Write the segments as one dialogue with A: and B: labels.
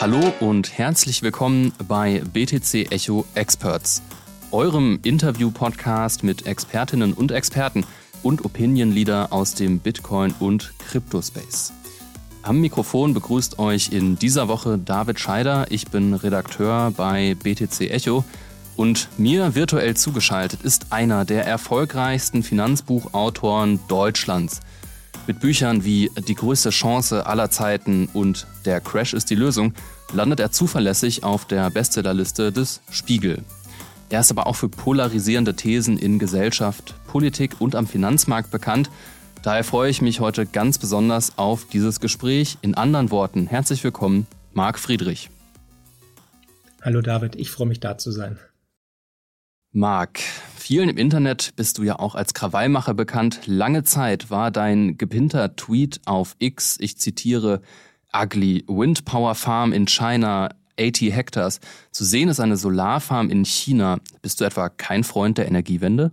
A: Hallo und herzlich willkommen bei BTC Echo Experts, eurem Interview-Podcast mit Expertinnen und Experten und Opinion Leader aus dem Bitcoin- und Crypto-Space. Am Mikrofon begrüßt euch in dieser Woche David Scheider. Ich bin Redakteur bei BTC Echo und mir virtuell zugeschaltet ist einer der erfolgreichsten Finanzbuchautoren Deutschlands. Mit Büchern wie Die größte Chance aller Zeiten und Der Crash ist die Lösung landet er zuverlässig auf der Bestsellerliste des Spiegel. Er ist aber auch für polarisierende Thesen in Gesellschaft, Politik und am Finanzmarkt bekannt. Daher freue ich mich heute ganz besonders auf dieses Gespräch. In anderen Worten, herzlich willkommen, Marc Friedrich.
B: Hallo David, ich freue mich da zu sein.
A: Marc, vielen im Internet bist du ja auch als Krawallmacher bekannt. Lange Zeit war dein gepinnter Tweet auf X, ich zitiere, ugly Wind Power Farm in China, 80 Hectares. Zu sehen ist eine Solarfarm in China. Bist du etwa kein Freund der Energiewende?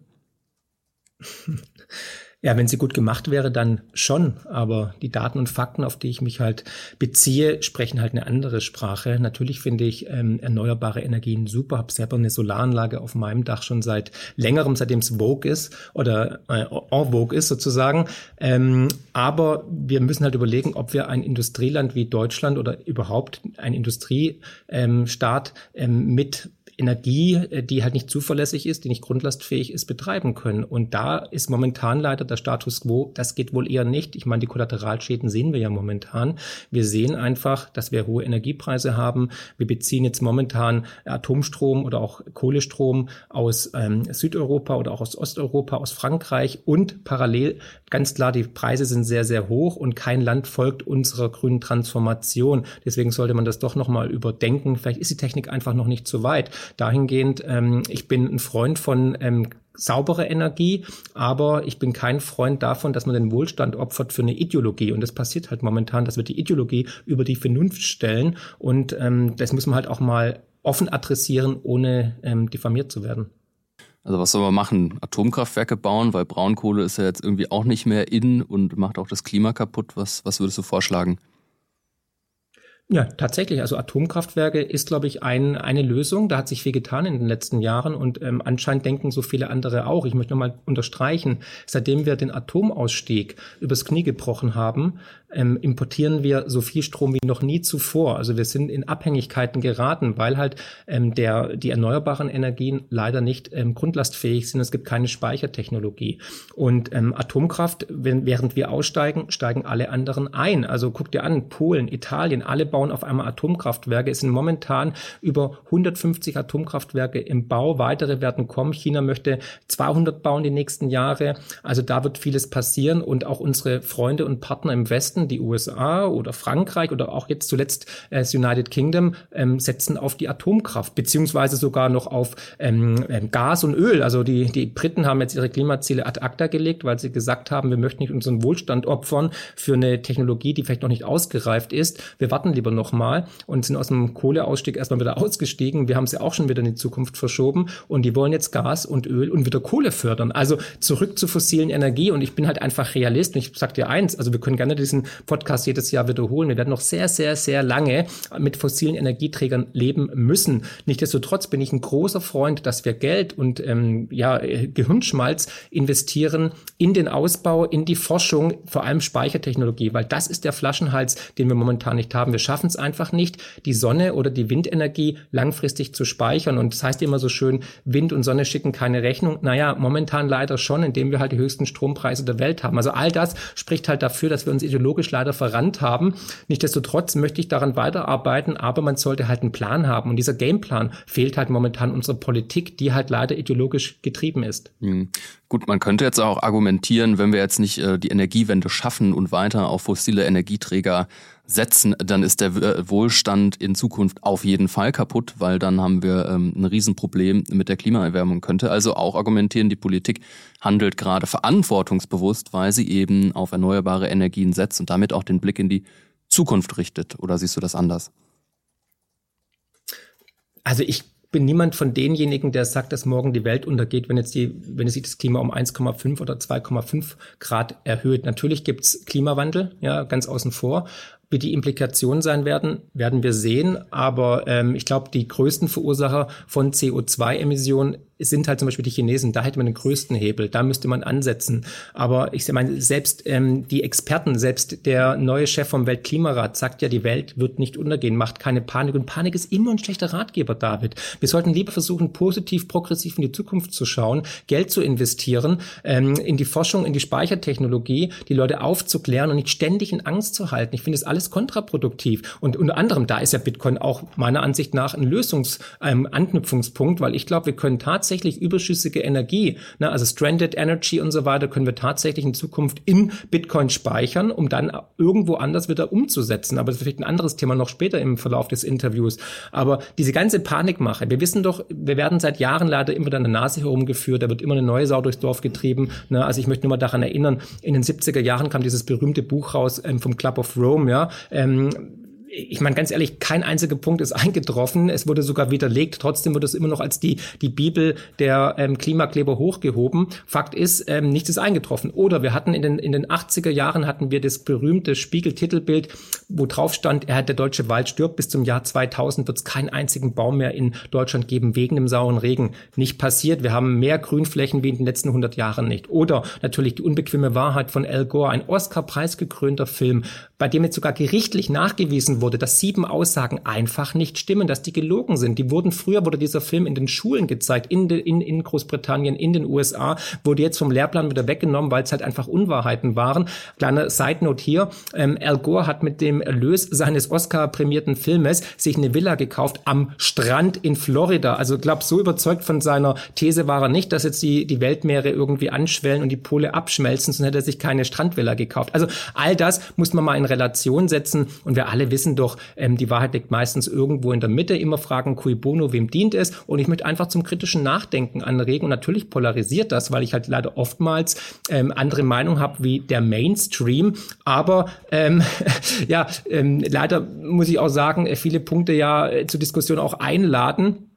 B: Ja, wenn sie gut gemacht wäre, dann schon. Aber die Daten und Fakten, auf die ich mich halt beziehe, sprechen halt eine andere Sprache. Natürlich finde ich ähm, erneuerbare Energien super. Habe selber eine Solaranlage auf meinem Dach schon seit längerem, seitdem es Vogue ist oder äh, en Vogue ist sozusagen. Ähm, aber wir müssen halt überlegen, ob wir ein Industrieland wie Deutschland oder überhaupt ein Industriestaat ähm, mit Energie, äh, die halt nicht zuverlässig ist, die nicht grundlastfähig ist, betreiben können. Und da ist momentan leider der Status quo, das geht wohl eher nicht. Ich meine, die Kollateralschäden sehen wir ja momentan. Wir sehen einfach, dass wir hohe Energiepreise haben. Wir beziehen jetzt momentan Atomstrom oder auch Kohlestrom aus ähm, Südeuropa oder auch aus Osteuropa, aus Frankreich und parallel ganz klar, die Preise sind sehr, sehr hoch und kein Land folgt unserer grünen Transformation. Deswegen sollte man das doch nochmal überdenken. Vielleicht ist die Technik einfach noch nicht so weit dahingehend, ähm, ich bin ein Freund von ähm, saubere Energie, aber ich bin kein Freund davon, dass man den Wohlstand opfert für eine Ideologie. Und das passiert halt momentan, dass wir die Ideologie über die Vernunft stellen. Und ähm, das muss man halt auch mal offen adressieren, ohne ähm, diffamiert zu werden.
A: Also was soll man machen? Atomkraftwerke bauen, weil Braunkohle ist ja jetzt irgendwie auch nicht mehr in und macht auch das Klima kaputt. Was, was würdest du vorschlagen?
B: Ja, tatsächlich. Also Atomkraftwerke ist, glaube ich, ein, eine Lösung. Da hat sich viel getan in den letzten Jahren und ähm, anscheinend denken so viele andere auch. Ich möchte nochmal unterstreichen, seitdem wir den Atomausstieg übers Knie gebrochen haben, ähm, importieren wir so viel Strom wie noch nie zuvor. Also wir sind in Abhängigkeiten geraten, weil halt ähm, der, die erneuerbaren Energien leider nicht ähm, grundlastfähig sind. Es gibt keine Speichertechnologie. Und ähm, Atomkraft, wenn, während wir aussteigen, steigen alle anderen ein. Also guck dir an, Polen, Italien, alle bauen auf einmal Atomkraftwerke. Es sind momentan über 150 Atomkraftwerke im Bau. Weitere werden kommen. China möchte 200 bauen die nächsten Jahre. Also da wird vieles passieren und auch unsere Freunde und Partner im Westen die USA oder Frankreich oder auch jetzt zuletzt äh, das United Kingdom, ähm, setzen auf die Atomkraft, beziehungsweise sogar noch auf ähm, ähm, Gas und Öl. Also die, die Briten haben jetzt ihre Klimaziele ad acta gelegt, weil sie gesagt haben, wir möchten nicht unseren Wohlstand opfern für eine Technologie, die vielleicht noch nicht ausgereift ist. Wir warten lieber noch mal und sind aus dem Kohleausstieg erstmal wieder ausgestiegen. Wir haben sie auch schon wieder in die Zukunft verschoben und die wollen jetzt Gas und Öl und wieder Kohle fördern. Also zurück zur fossilen Energie und ich bin halt einfach Realist und ich sag dir eins, also wir können gerne diesen Podcast jedes Jahr wiederholen. Wir werden noch sehr, sehr, sehr lange mit fossilen Energieträgern leben müssen. Nichtsdestotrotz bin ich ein großer Freund, dass wir Geld und ähm, ja, Gehirnschmalz investieren in den Ausbau, in die Forschung, vor allem Speichertechnologie, weil das ist der Flaschenhals, den wir momentan nicht haben. Wir schaffen es einfach nicht, die Sonne oder die Windenergie langfristig zu speichern. Und das heißt immer so schön, Wind und Sonne schicken keine Rechnung. Naja, momentan leider schon, indem wir halt die höchsten Strompreise der Welt haben. Also all das spricht halt dafür, dass wir uns ideologisch historisch leider verrannt haben. Nichtsdestotrotz möchte ich daran weiterarbeiten, aber man sollte halt einen Plan haben. Und dieser Gameplan fehlt halt momentan unserer Politik, die halt leider ideologisch getrieben ist.
A: Mhm. Gut, man könnte jetzt auch argumentieren, wenn wir jetzt nicht äh, die Energiewende schaffen und weiter auf fossile Energieträger setzen, dann ist der äh, Wohlstand in Zukunft auf jeden Fall kaputt, weil dann haben wir ähm, ein Riesenproblem mit der Klimaerwärmung. Könnte also auch argumentieren, die Politik handelt gerade verantwortungsbewusst, weil sie eben auf erneuerbare Energien setzt und damit auch den Blick in die Zukunft richtet. Oder siehst du das anders?
B: Also ich bin niemand von denjenigen, der sagt, dass morgen die Welt untergeht, wenn jetzt die, wenn sich das Klima um 1,5 oder 2,5 Grad erhöht. Natürlich gibt's Klimawandel, ja, ganz außen vor Wie die Implikationen sein werden, werden wir sehen. Aber ähm, ich glaube, die größten Verursacher von CO2-Emissionen sind halt zum Beispiel die Chinesen. Da hätte man den größten Hebel. Da müsste man ansetzen. Aber ich meine, selbst ähm, die Experten, selbst der neue Chef vom Weltklimarat sagt ja, die Welt wird nicht untergehen, macht keine Panik. Und Panik ist immer ein schlechter Ratgeber, David. Wir sollten lieber versuchen, positiv, progressiv in die Zukunft zu schauen, Geld zu investieren, ähm, in die Forschung, in die Speichertechnologie, die Leute aufzuklären und nicht ständig in Angst zu halten. Ich finde das alles kontraproduktiv. Und unter anderem, da ist ja Bitcoin auch meiner Ansicht nach ein Lösungs-Anknüpfungspunkt, ähm, weil ich glaube, wir können tatsächlich überschüssige Energie, ne, also Stranded Energy und so weiter, können wir tatsächlich in Zukunft in Bitcoin speichern, um dann irgendwo anders wieder umzusetzen. Aber das ist vielleicht ein anderes Thema noch später im Verlauf des Interviews. Aber diese ganze Panikmache, wir wissen doch, wir werden seit Jahren leider immer an der Nase herumgeführt, da wird immer eine neue Sau durchs Dorf getrieben. Ne? Also ich möchte nur mal daran erinnern, in den 70er Jahren kam dieses berühmte Buch raus ähm, vom Club of Rome, ja, ähm, ich meine ganz ehrlich, kein einziger Punkt ist eingetroffen. Es wurde sogar widerlegt. Trotzdem wird es immer noch als die, die Bibel der ähm, Klimakleber hochgehoben. Fakt ist, ähm, nichts ist eingetroffen. Oder wir hatten in den, in den 80er Jahren hatten wir das berühmte Spiegel-Titelbild, wo drauf stand, er hat der deutsche Wald stirbt. Bis zum Jahr 2000 wird es keinen einzigen Baum mehr in Deutschland geben wegen dem sauren Regen. Nicht passiert. Wir haben mehr Grünflächen wie in den letzten 100 Jahren nicht. Oder natürlich die unbequeme Wahrheit von Al Gore, ein Oscar-preisgekrönter Film, bei dem jetzt sogar gerichtlich nachgewiesen wurde, dass sieben Aussagen einfach nicht stimmen, dass die gelogen sind. Die wurden früher wurde dieser Film in den Schulen gezeigt, in, de, in, in Großbritannien, in den USA, wurde jetzt vom Lehrplan wieder weggenommen, weil es halt einfach Unwahrheiten waren. Kleine Side Note hier: ähm, Al Gore hat mit dem Erlös seines Oscar-prämierten Filmes sich eine Villa gekauft am Strand in Florida. Also glaub, so überzeugt von seiner These war er nicht, dass jetzt die die Weltmeere irgendwie anschwellen und die Pole abschmelzen, sonst hätte er sich keine Strandvilla gekauft. Also all das muss man mal in Relation setzen. Und wir alle wissen doch, ähm, die Wahrheit liegt meistens irgendwo in der Mitte. Immer fragen, cui bono, wem dient es? Und ich möchte einfach zum kritischen Nachdenken anregen. Und natürlich polarisiert das, weil ich halt leider oftmals ähm, andere Meinung habe wie der Mainstream. Aber ähm, ja, ähm, leider muss ich auch sagen, viele Punkte ja äh, zur Diskussion auch einladen.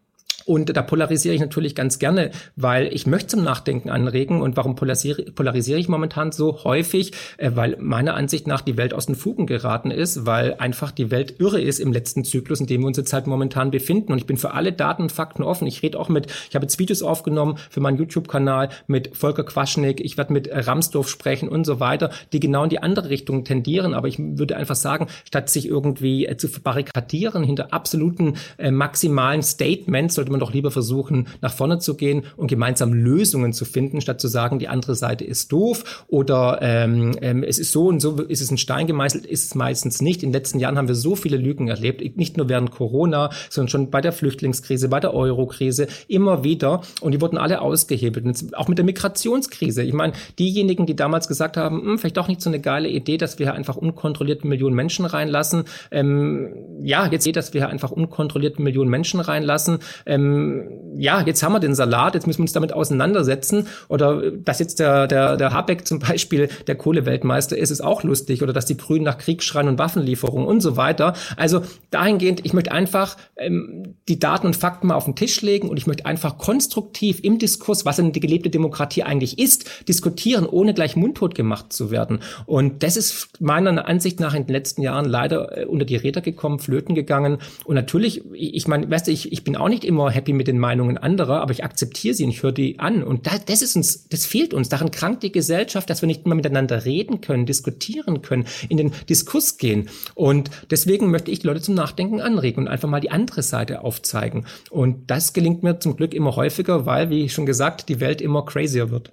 B: Und da polarisiere ich natürlich ganz gerne, weil ich möchte zum Nachdenken anregen. Und warum polarisiere, polarisiere ich momentan so häufig? Äh, weil meiner Ansicht nach die Welt aus den Fugen geraten ist, weil einfach die Welt irre ist im letzten Zyklus, in dem wir uns jetzt halt momentan befinden. Und ich bin für alle Daten und Fakten offen. Ich rede auch mit, ich habe jetzt Videos aufgenommen für meinen YouTube-Kanal mit Volker Quaschnik, ich werde mit Ramsdorf sprechen und so weiter, die genau in die andere Richtung tendieren. Aber ich würde einfach sagen, statt sich irgendwie äh, zu verbarrikadieren hinter absoluten äh, maximalen Statements, sollte man man doch lieber versuchen, nach vorne zu gehen und gemeinsam Lösungen zu finden, statt zu sagen, die andere Seite ist doof oder ähm, ähm, es ist so und so ist es ein Stein gemeißelt, ist es meistens nicht. In den letzten Jahren haben wir so viele Lügen erlebt, nicht nur während Corona, sondern schon bei der Flüchtlingskrise, bei der Euro-Krise, immer wieder und die wurden alle ausgehebelt. Und auch mit der Migrationskrise. Ich meine, diejenigen, die damals gesagt haben, hm, vielleicht doch nicht so eine geile Idee, dass wir einfach unkontrolliert Millionen Menschen reinlassen. Ähm, ja, jetzt seht, dass wir einfach unkontrolliert Millionen Menschen reinlassen. Ähm, ähm, ja, jetzt haben wir den Salat, jetzt müssen wir uns damit auseinandersetzen. Oder dass jetzt der, der, der Habeck zum Beispiel der Kohleweltmeister ist, ist auch lustig. Oder dass die Grünen nach Krieg schreien und Waffenlieferungen und so weiter. Also dahingehend, ich möchte einfach ähm, die Daten und Fakten mal auf den Tisch legen und ich möchte einfach konstruktiv im Diskurs, was die gelebte Demokratie eigentlich ist, diskutieren, ohne gleich mundtot gemacht zu werden. Und das ist meiner Ansicht nach in den letzten Jahren leider äh, unter die Räder gekommen, flöten gegangen. Und natürlich, ich meine, weißt du, ich, ich bin auch nicht immer happy mit den Meinungen anderer, aber ich akzeptiere sie und ich höre die an. Und da, das ist uns, das fehlt uns. Daran krankt die Gesellschaft, dass wir nicht mehr miteinander reden können, diskutieren können, in den Diskurs gehen. Und deswegen möchte ich die Leute zum Nachdenken anregen und einfach mal die andere Seite aufzeigen. Und das gelingt mir zum Glück immer häufiger, weil, wie schon gesagt, die Welt immer crazier wird.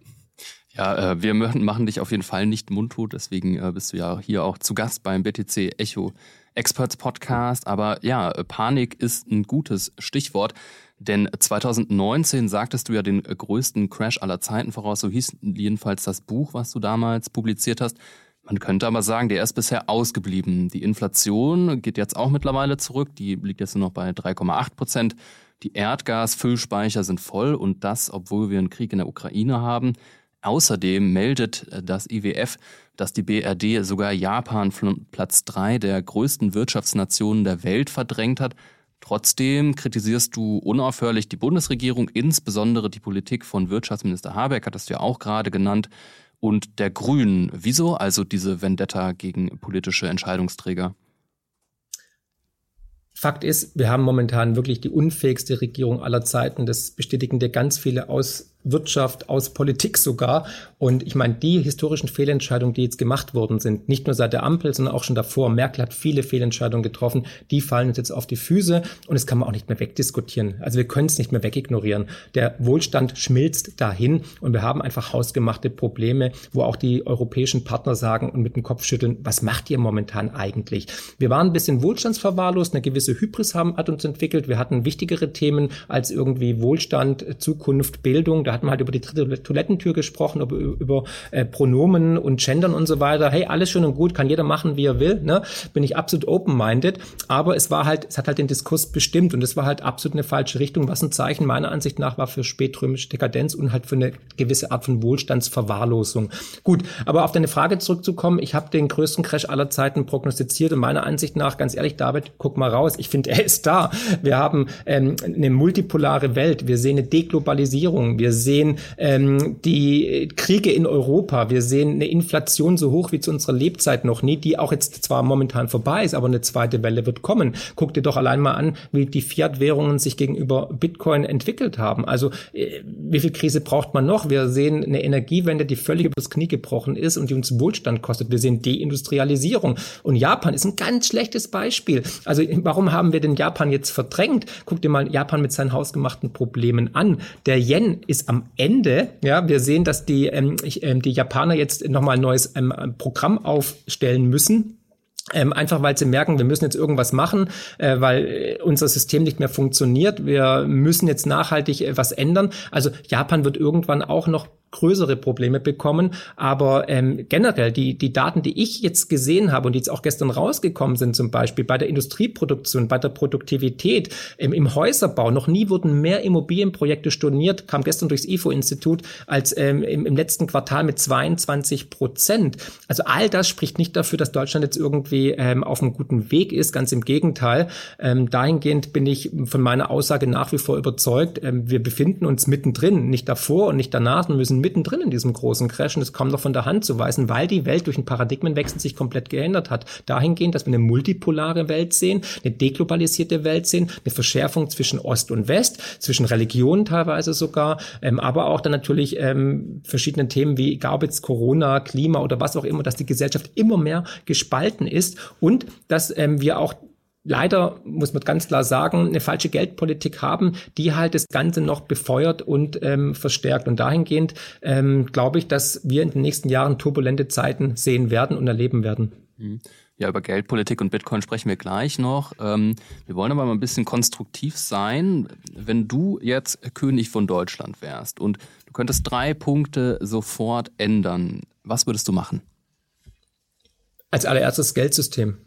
A: Ja, äh, wir machen dich auf jeden Fall nicht mundtot, deswegen äh, bist du ja hier auch zu Gast beim BTC Echo Experts Podcast. Aber ja, Panik ist ein gutes Stichwort. Denn 2019 sagtest du ja den größten Crash aller Zeiten voraus, so hieß jedenfalls das Buch, was du damals publiziert hast. Man könnte aber sagen, der ist bisher ausgeblieben. Die Inflation geht jetzt auch mittlerweile zurück, die liegt jetzt nur noch bei 3,8 Prozent. Die Erdgasfüllspeicher sind voll und das, obwohl wir einen Krieg in der Ukraine haben. Außerdem meldet das IWF, dass die BRD sogar Japan von Platz drei der größten Wirtschaftsnationen der Welt verdrängt hat. Trotzdem kritisierst du unaufhörlich die Bundesregierung, insbesondere die Politik von Wirtschaftsminister Habeck, hattest du ja auch gerade genannt, und der Grünen. Wieso also diese Vendetta gegen politische Entscheidungsträger?
B: Fakt ist, wir haben momentan wirklich die unfähigste Regierung aller Zeiten. Das bestätigen dir ganz viele aus Wirtschaft, aus Politik sogar. Und ich meine, die historischen Fehlentscheidungen, die jetzt gemacht worden sind, nicht nur seit der Ampel, sondern auch schon davor, Merkel hat viele Fehlentscheidungen getroffen, die fallen uns jetzt auf die Füße und das kann man auch nicht mehr wegdiskutieren. Also wir können es nicht mehr wegignorieren. Der Wohlstand schmilzt dahin und wir haben einfach hausgemachte Probleme, wo auch die europäischen Partner sagen und mit dem Kopf schütteln, was macht ihr momentan eigentlich? Wir waren ein bisschen wohlstandsverwahrlost, eine gewisse Hybris haben, hat uns entwickelt. Wir hatten wichtigere Themen als irgendwie Wohlstand, Zukunft, Bildung. Da hat man halt über die dritte Toilettentür gesprochen, über, über äh, Pronomen und Gendern und so weiter. Hey, alles schön und gut, kann jeder machen, wie er will. Ne? Bin ich absolut open-minded. Aber es war halt, es hat halt den Diskurs bestimmt und es war halt absolut eine falsche Richtung, was ein Zeichen meiner Ansicht nach war für spätrömische Dekadenz und halt für eine gewisse Art von Wohlstandsverwahrlosung. Gut, aber auf deine Frage zurückzukommen, ich habe den größten Crash aller Zeiten prognostiziert und meiner Ansicht nach, ganz ehrlich, David, guck mal raus, ich finde, er ist da. Wir haben ähm, eine multipolare Welt, wir sehen eine Deglobalisierung, wir sehen ähm, die Kriege in Europa, wir sehen eine Inflation so hoch wie zu unserer Lebzeit noch nie, die auch jetzt zwar momentan vorbei ist, aber eine zweite Welle wird kommen. Guck dir doch allein mal an, wie die Fiat-Währungen sich gegenüber Bitcoin entwickelt haben. Also äh, wie viel Krise braucht man noch? Wir sehen eine Energiewende, die völlig übers Knie gebrochen ist und die uns Wohlstand kostet. Wir sehen Deindustrialisierung. Und Japan ist ein ganz schlechtes Beispiel. Also warum haben wir denn Japan jetzt verdrängt? Guck dir mal Japan mit seinen hausgemachten Problemen an. Der Yen ist am am Ende, ja, wir sehen, dass die, ähm, ich, ähm, die Japaner jetzt nochmal ein neues ähm, Programm aufstellen müssen. Ähm, einfach weil sie merken, wir müssen jetzt irgendwas machen, äh, weil äh, unser System nicht mehr funktioniert. Wir müssen jetzt nachhaltig äh, was ändern. Also Japan wird irgendwann auch noch größere Probleme bekommen. Aber ähm, generell die, die Daten, die ich jetzt gesehen habe und die jetzt auch gestern rausgekommen sind, zum Beispiel bei der Industrieproduktion, bei der Produktivität, ähm, im Häuserbau, noch nie wurden mehr Immobilienprojekte storniert, kam gestern durchs IFO-Institut, als ähm, im, im letzten Quartal mit 22 Prozent. Also all das spricht nicht dafür, dass Deutschland jetzt irgendwie ähm, auf einem guten Weg ist, ganz im Gegenteil. Ähm, dahingehend bin ich von meiner Aussage nach wie vor überzeugt, ähm, wir befinden uns mittendrin, nicht davor und nicht danach, wir müssen mittendrin in diesem großen Crash und es kaum noch von der Hand zu weisen, weil die Welt durch einen Paradigmenwechsel sich komplett geändert hat. Dahingehend, dass wir eine multipolare Welt sehen, eine deglobalisierte Welt sehen, eine Verschärfung zwischen Ost und West, zwischen Religionen teilweise sogar, ähm, aber auch dann natürlich ähm, verschiedene Themen wie jetzt Corona, Klima oder was auch immer, dass die Gesellschaft immer mehr gespalten ist und dass ähm, wir auch leider, muss man ganz klar sagen, eine falsche Geldpolitik haben, die halt das Ganze noch befeuert und ähm, verstärkt. Und dahingehend ähm, glaube ich, dass wir in den nächsten Jahren turbulente Zeiten sehen werden und erleben werden.
A: Mhm. Ja, über Geldpolitik und Bitcoin sprechen wir gleich noch. Ähm, wir wollen aber mal ein bisschen konstruktiv sein. Wenn du jetzt König von Deutschland wärst und du könntest drei Punkte sofort ändern, was würdest du machen?
B: Als allererstes Geldsystem.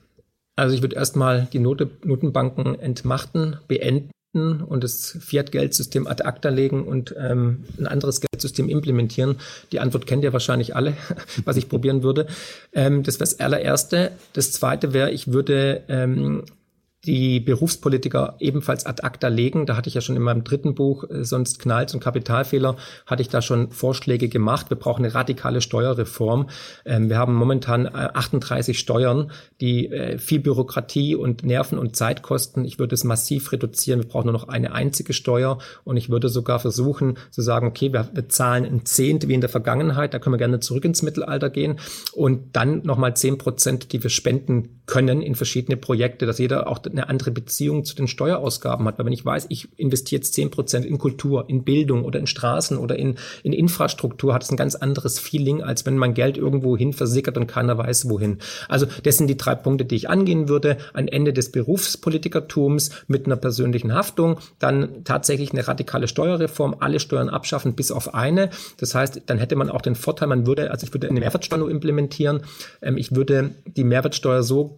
B: Also ich würde erstmal die Note, Notenbanken entmachten, beenden und das Fiat-Geldsystem ad acta legen und ähm, ein anderes Geldsystem implementieren. Die Antwort kennt ihr wahrscheinlich alle, was ich probieren würde. Ähm, das wäre das allererste. Das zweite wäre, ich würde ähm, die Berufspolitiker ebenfalls ad acta legen. Da hatte ich ja schon in meinem dritten Buch, äh, sonst knallt und Kapitalfehler, hatte ich da schon Vorschläge gemacht. Wir brauchen eine radikale Steuerreform. Ähm, wir haben momentan 38 äh, Steuern, die äh, viel Bürokratie und Nerven und Zeit kosten. Ich würde es massiv reduzieren. Wir brauchen nur noch eine einzige Steuer und ich würde sogar versuchen zu sagen, okay, wir, zahlen ein Zehnt wie in der Vergangenheit. Da können wir gerne zurück ins Mittelalter gehen und dann nochmal zehn Prozent, die wir spenden können in verschiedene Projekte, dass jeder auch eine andere Beziehung zu den Steuerausgaben hat. Weil wenn ich weiß, ich investiere jetzt zehn Prozent in Kultur, in Bildung oder in Straßen oder in, in Infrastruktur, hat es ein ganz anderes Feeling, als wenn mein Geld irgendwo hin versickert und keiner weiß, wohin. Also das sind die drei Punkte, die ich angehen würde. Ein Ende des Berufspolitikertums mit einer persönlichen Haftung, dann tatsächlich eine radikale Steuerreform, alle Steuern abschaffen bis auf eine. Das heißt, dann hätte man auch den Vorteil, man würde, also ich würde eine Mehrwertsteuer implementieren. Ähm, ich würde die Mehrwertsteuer so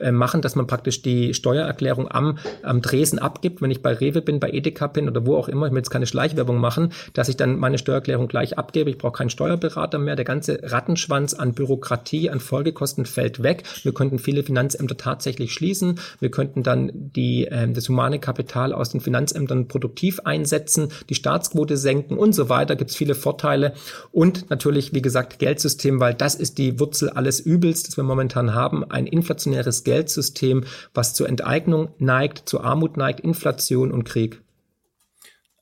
B: äh, machen, dass man praktisch die Steuererklärung am, am Dresen abgibt, wenn ich bei Rewe bin, bei Edeka bin oder wo auch immer, ich will jetzt keine Schleichwerbung machen, dass ich dann meine Steuererklärung gleich abgebe. Ich brauche keinen Steuerberater mehr. Der ganze Rattenschwanz an Bürokratie, an Folgekosten fällt weg. Wir könnten viele Finanzämter tatsächlich schließen. Wir könnten dann die, äh, das humane Kapital aus den Finanzämtern produktiv einsetzen, die Staatsquote senken und so weiter. Gibt es viele Vorteile. Und natürlich, wie gesagt, Geldsystem, weil das ist die Wurzel alles Übels, das wir momentan haben. Ein inflationäres Geldsystem, was zur Enteignung neigt, zur Armut neigt, Inflation und Krieg.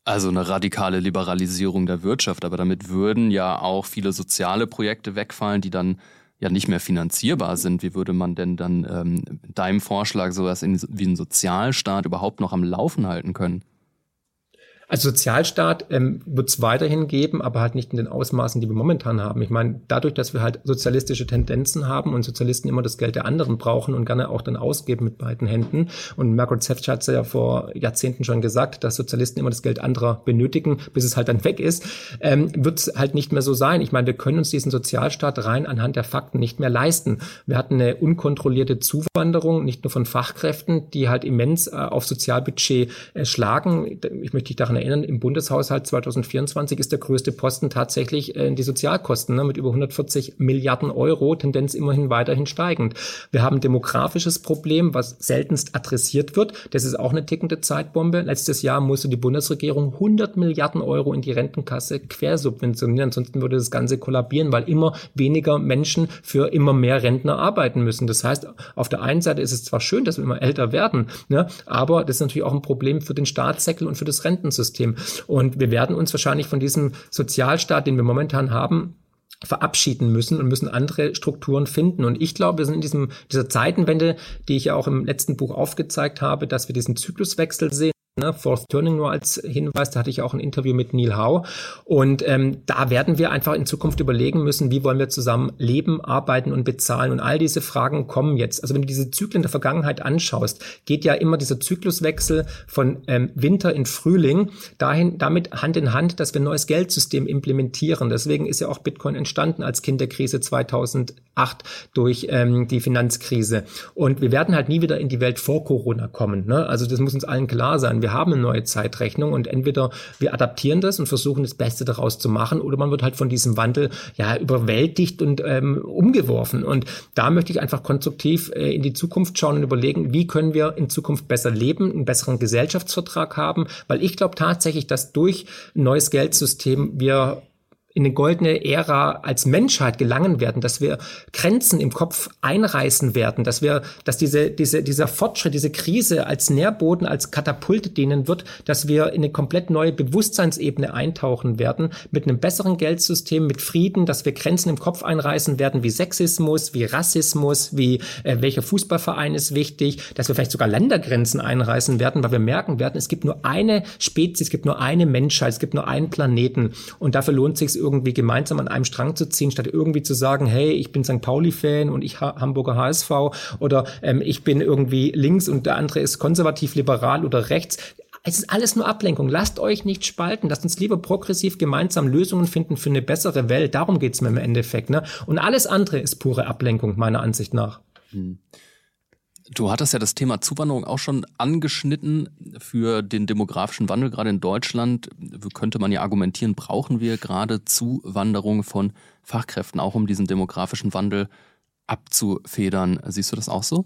A: Also eine radikale Liberalisierung der Wirtschaft, aber damit würden ja auch viele soziale Projekte wegfallen, die dann ja nicht mehr finanzierbar sind. Wie würde man denn dann ähm, deinem Vorschlag sowas in, wie ein Sozialstaat überhaupt noch am Laufen halten können?
B: Also Sozialstaat ähm, wird es weiterhin geben, aber halt nicht in den Ausmaßen, die wir momentan haben. Ich meine, dadurch, dass wir halt sozialistische Tendenzen haben und Sozialisten immer das Geld der anderen brauchen und gerne auch dann ausgeben mit beiden Händen. Und Margaret Thatcher hat ja vor Jahrzehnten schon gesagt, dass Sozialisten immer das Geld anderer benötigen, bis es halt dann weg ist, ähm, wird es halt nicht mehr so sein. Ich meine, wir können uns diesen Sozialstaat rein anhand der Fakten nicht mehr leisten. Wir hatten eine unkontrollierte Zuwanderung, nicht nur von Fachkräften, die halt immens äh, auf Sozialbudget äh, schlagen. Ich möchte dich daran daran erinnern, im Bundeshaushalt 2024 ist der größte Posten tatsächlich äh, die Sozialkosten ne, mit über 140 Milliarden Euro, Tendenz immerhin weiterhin steigend. Wir haben demografisches Problem, was seltenst adressiert wird. Das ist auch eine tickende Zeitbombe. Letztes Jahr musste die Bundesregierung 100 Milliarden Euro in die Rentenkasse quersubventionieren. Ansonsten würde das Ganze kollabieren, weil immer weniger Menschen für immer mehr Rentner arbeiten müssen. Das heißt, auf der einen Seite ist es zwar schön, dass wir immer älter werden, ne, aber das ist natürlich auch ein Problem für den Staatssäckel und für das Rentensystem. Bildungssystem. Und wir werden uns wahrscheinlich von diesem Sozialstaat, den wir momentan haben, verabschieden müssen und müssen andere Strukturen finden. Und ich glaube, wir sind in diesem, dieser Zeitenwende, die ich ja auch im letzten Buch aufgezeigt habe, dass wir diesen Zykluswechsel sehen. Ne, Fourth Turning nur als Hinweis, da hatte ich auch ein Interview mit Neil Howe. Und ähm, da werden wir einfach in Zukunft überlegen müssen, wie wollen wir zusammen leben, arbeiten und bezahlen. Und all diese Fragen kommen jetzt. Also wenn du diese Zyklen der Vergangenheit anschaust, geht ja immer dieser Zykluswechsel von ähm, Winter in Frühling dahin, damit Hand in Hand, dass wir ein neues Geldsystem implementieren. Deswegen ist ja auch Bitcoin entstanden als Kind der Krise 2008 durch ähm, die Finanzkrise. Und wir werden halt nie wieder in die Welt vor Corona kommen. Ne? Also das muss uns allen klar sein wir haben eine neue Zeitrechnung und entweder wir adaptieren das und versuchen das Beste daraus zu machen oder man wird halt von diesem Wandel ja überwältigt und ähm, umgeworfen. Und da möchte ich einfach konstruktiv äh, in die Zukunft schauen und überlegen, wie können wir in Zukunft besser leben, einen besseren Gesellschaftsvertrag haben, weil ich glaube tatsächlich, dass durch ein neues Geldsystem wir in eine goldene Ära als Menschheit gelangen werden, dass wir Grenzen im Kopf einreißen werden, dass wir, dass diese, diese, dieser Fortschritt, diese Krise als Nährboden, als Katapult dienen wird, dass wir in eine komplett neue Bewusstseinsebene eintauchen werden, mit einem besseren Geldsystem, mit Frieden, dass wir Grenzen im Kopf einreißen werden, wie Sexismus, wie Rassismus, wie äh, welcher Fußballverein ist wichtig, dass wir vielleicht sogar Ländergrenzen einreißen werden, weil wir merken werden, es gibt nur eine Spezies, es gibt nur eine Menschheit, es gibt nur einen Planeten. Und dafür lohnt sich irgendwie gemeinsam an einem Strang zu ziehen, statt irgendwie zu sagen, hey, ich bin St. Pauli-Fan und ich ha Hamburger HSV oder ähm, ich bin irgendwie links und der andere ist konservativ, liberal oder rechts. Es ist alles nur Ablenkung. Lasst euch nicht spalten. Lasst uns lieber progressiv gemeinsam Lösungen finden für eine bessere Welt. Darum geht's mir im Endeffekt. Ne? Und alles andere ist pure Ablenkung, meiner Ansicht nach. Hm.
A: Du hattest ja das Thema Zuwanderung auch schon angeschnitten für den demografischen Wandel, gerade in Deutschland. Könnte man ja argumentieren, brauchen wir gerade Zuwanderung von Fachkräften, auch um diesen demografischen Wandel abzufedern. Siehst du das auch so?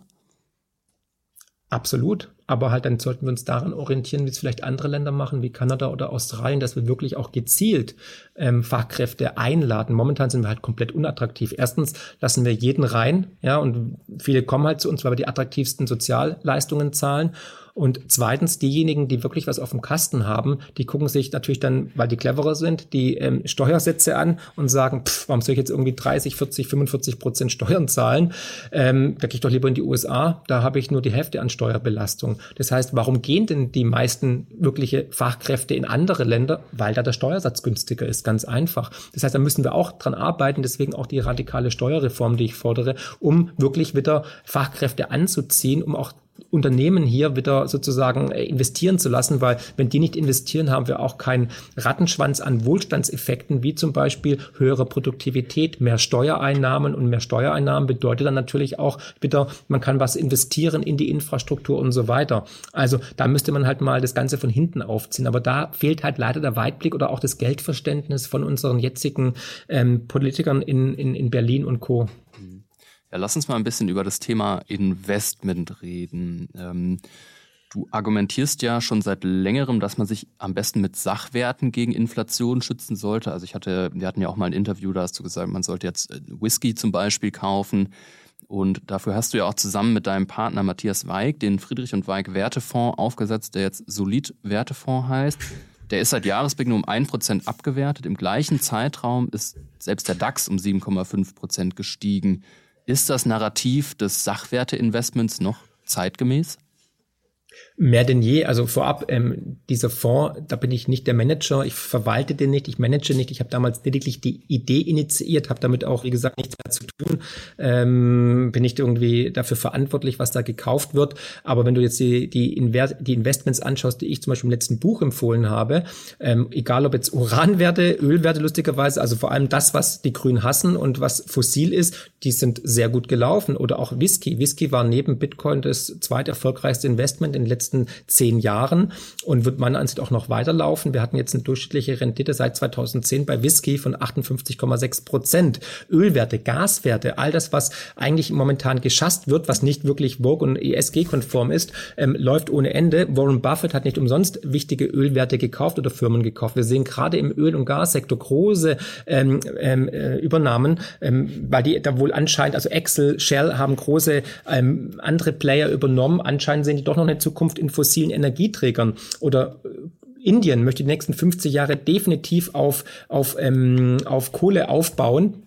B: Absolut. Aber halt dann sollten wir uns daran orientieren, wie es vielleicht andere Länder machen, wie Kanada oder Australien, dass wir wirklich auch gezielt ähm, Fachkräfte einladen. Momentan sind wir halt komplett unattraktiv. Erstens lassen wir jeden rein, ja, und viele kommen halt zu uns, weil wir die attraktivsten Sozialleistungen zahlen. Und zweitens, diejenigen, die wirklich was auf dem Kasten haben, die gucken sich natürlich dann, weil die cleverer sind, die ähm, Steuersätze an und sagen, pff, warum soll ich jetzt irgendwie 30, 40, 45 Prozent Steuern zahlen? Ähm, da gehe ich doch lieber in die USA, da habe ich nur die Hälfte an Steuerbelastung. Das heißt, warum gehen denn die meisten wirkliche Fachkräfte in andere Länder? Weil da der Steuersatz günstiger ist, ganz einfach. Das heißt, da müssen wir auch dran arbeiten, deswegen auch die radikale Steuerreform, die ich fordere, um wirklich wieder Fachkräfte anzuziehen, um auch Unternehmen hier wieder sozusagen äh, investieren zu lassen, weil wenn die nicht investieren, haben wir auch keinen Rattenschwanz an Wohlstandseffekten, wie zum Beispiel höhere Produktivität, mehr Steuereinnahmen und mehr Steuereinnahmen bedeutet dann natürlich auch wieder, man kann was investieren in die Infrastruktur und so weiter. Also da müsste man halt mal das Ganze von hinten aufziehen. Aber da fehlt halt leider der Weitblick oder auch das Geldverständnis von unseren jetzigen ähm, Politikern in, in, in Berlin und Co.
A: Ja, lass uns mal ein bisschen über das Thema Investment reden. Ähm, Du argumentierst ja schon seit längerem, dass man sich am besten mit Sachwerten gegen Inflation schützen sollte. Also ich hatte, wir hatten ja auch mal ein Interview, da hast du gesagt, man sollte jetzt äh, Whisky zum Beispiel kaufen. Und dafür hast du ja auch zusammen mit deinem Partner Matthias Weig den Friedrich und Weig Wertefonds aufgesetzt, der jetzt Solid Wertefonds heißt. Der ist seit Jahresbeginn um ein Prozent abgewertet. Im gleichen Zeitraum ist selbst der DAX um 7,5 Prozent gestiegen. Ist das Narrativ des Sachwerteinvestments noch zeitgemäß?
B: Mehr denn je. Also vorab, ähm, dieser Fonds, da bin ich nicht der Manager, ich verwalte den nicht, ich manage nicht. Ich habe damals lediglich die Idee initiiert, habe damit auch, wie gesagt, nichts mehr zu tun. Ähm, bin nicht irgendwie dafür verantwortlich, was da gekauft wird. Aber wenn du jetzt die, die, Inver die Investments anschaust, die ich zum Beispiel im letzten Buch empfohlen habe, ähm, egal ob jetzt Uranwerte, Ölwerte lustigerweise, also vor allem das, was die Grünen hassen und was fossil ist, die sind sehr gut gelaufen. Oder auch Whisky. Whisky war neben Bitcoin das zweiterfolgreichste Investment in den letzten zehn Jahren und wird meiner Ansicht auch noch weiterlaufen. Wir hatten jetzt eine durchschnittliche Rendite seit 2010 bei Whisky von 58,6 Prozent. Ölwerte, Gaswerte, all das, was eigentlich momentan geschasst wird, was nicht wirklich Vogue und ESG-konform ist, ähm, läuft ohne Ende. Warren Buffett hat nicht umsonst wichtige Ölwerte gekauft oder Firmen gekauft. Wir sehen gerade im Öl- und Gassektor große ähm, ähm, äh, Übernahmen, ähm, weil die da wohl anscheinend, also Excel, Shell haben große ähm, andere Player übernommen. Anscheinend sehen die doch noch eine Zukunft in fossilen Energieträgern oder äh, Indien möchte die nächsten 50 Jahre definitiv auf, auf, ähm, auf Kohle aufbauen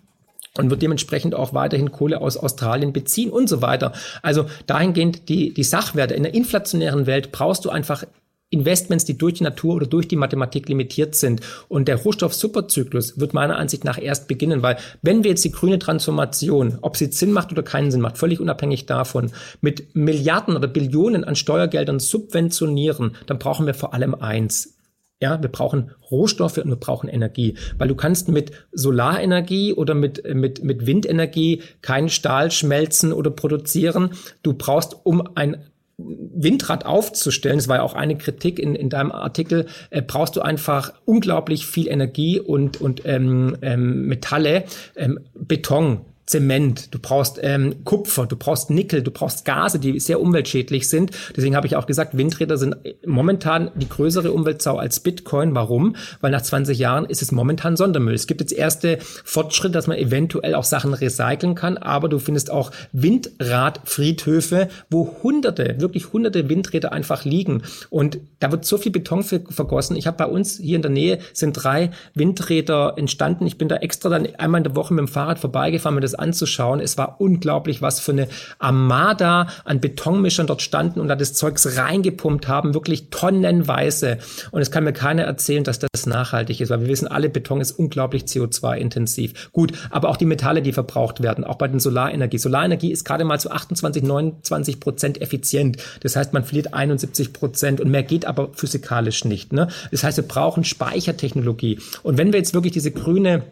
B: und wird dementsprechend auch weiterhin Kohle aus Australien beziehen und so weiter. Also dahingehend die, die Sachwerte. In der inflationären Welt brauchst du einfach Investments, die durch die Natur oder durch die Mathematik limitiert sind. Und der Rohstoff-Superzyklus wird meiner Ansicht nach erst beginnen, weil wenn wir jetzt die grüne Transformation, ob sie Sinn macht oder keinen Sinn macht, völlig unabhängig davon, mit Milliarden oder Billionen an Steuergeldern subventionieren, dann brauchen wir vor allem eins. Ja, wir brauchen Rohstoffe und wir brauchen Energie, weil du kannst mit Solarenergie oder mit, mit, mit Windenergie keinen Stahl schmelzen oder produzieren. Du brauchst, um ein Windrad aufzustellen, das war ja auch eine Kritik in, in deinem Artikel, äh, brauchst du einfach unglaublich viel Energie und, und ähm, ähm, Metalle, ähm, Beton, Zement, du brauchst ähm, Kupfer, du brauchst Nickel, du brauchst Gase, die sehr umweltschädlich sind. Deswegen habe ich auch gesagt, Windräder sind momentan die größere Umweltsau als Bitcoin. Warum? Weil nach 20 Jahren ist es momentan Sondermüll. Es gibt jetzt erste Fortschritte, dass man eventuell auch Sachen recyceln kann, aber du findest auch Windradfriedhöfe, wo hunderte, wirklich hunderte Windräder einfach liegen. Und da wird so viel Beton vergossen. Ich habe bei uns hier in der Nähe sind drei Windräder entstanden. Ich bin da extra dann einmal in der Woche mit dem Fahrrad vorbeigefahren, mir das anzuschauen. Es war unglaublich, was für eine Armada an Betonmischern dort standen und da das Zeugs reingepumpt haben, wirklich tonnenweise. Und es kann mir keiner erzählen, dass das nachhaltig ist, weil wir wissen alle, Beton ist unglaublich CO2-intensiv. Gut, aber auch die Metalle, die verbraucht werden, auch bei den Solarenergie. Solarenergie ist gerade mal zu 28, 29 Prozent effizient. Das heißt, man verliert 71 Prozent und mehr geht aber physikalisch nicht. Ne? Das heißt, wir brauchen Speichertechnologie. Und wenn wir jetzt wirklich diese grüne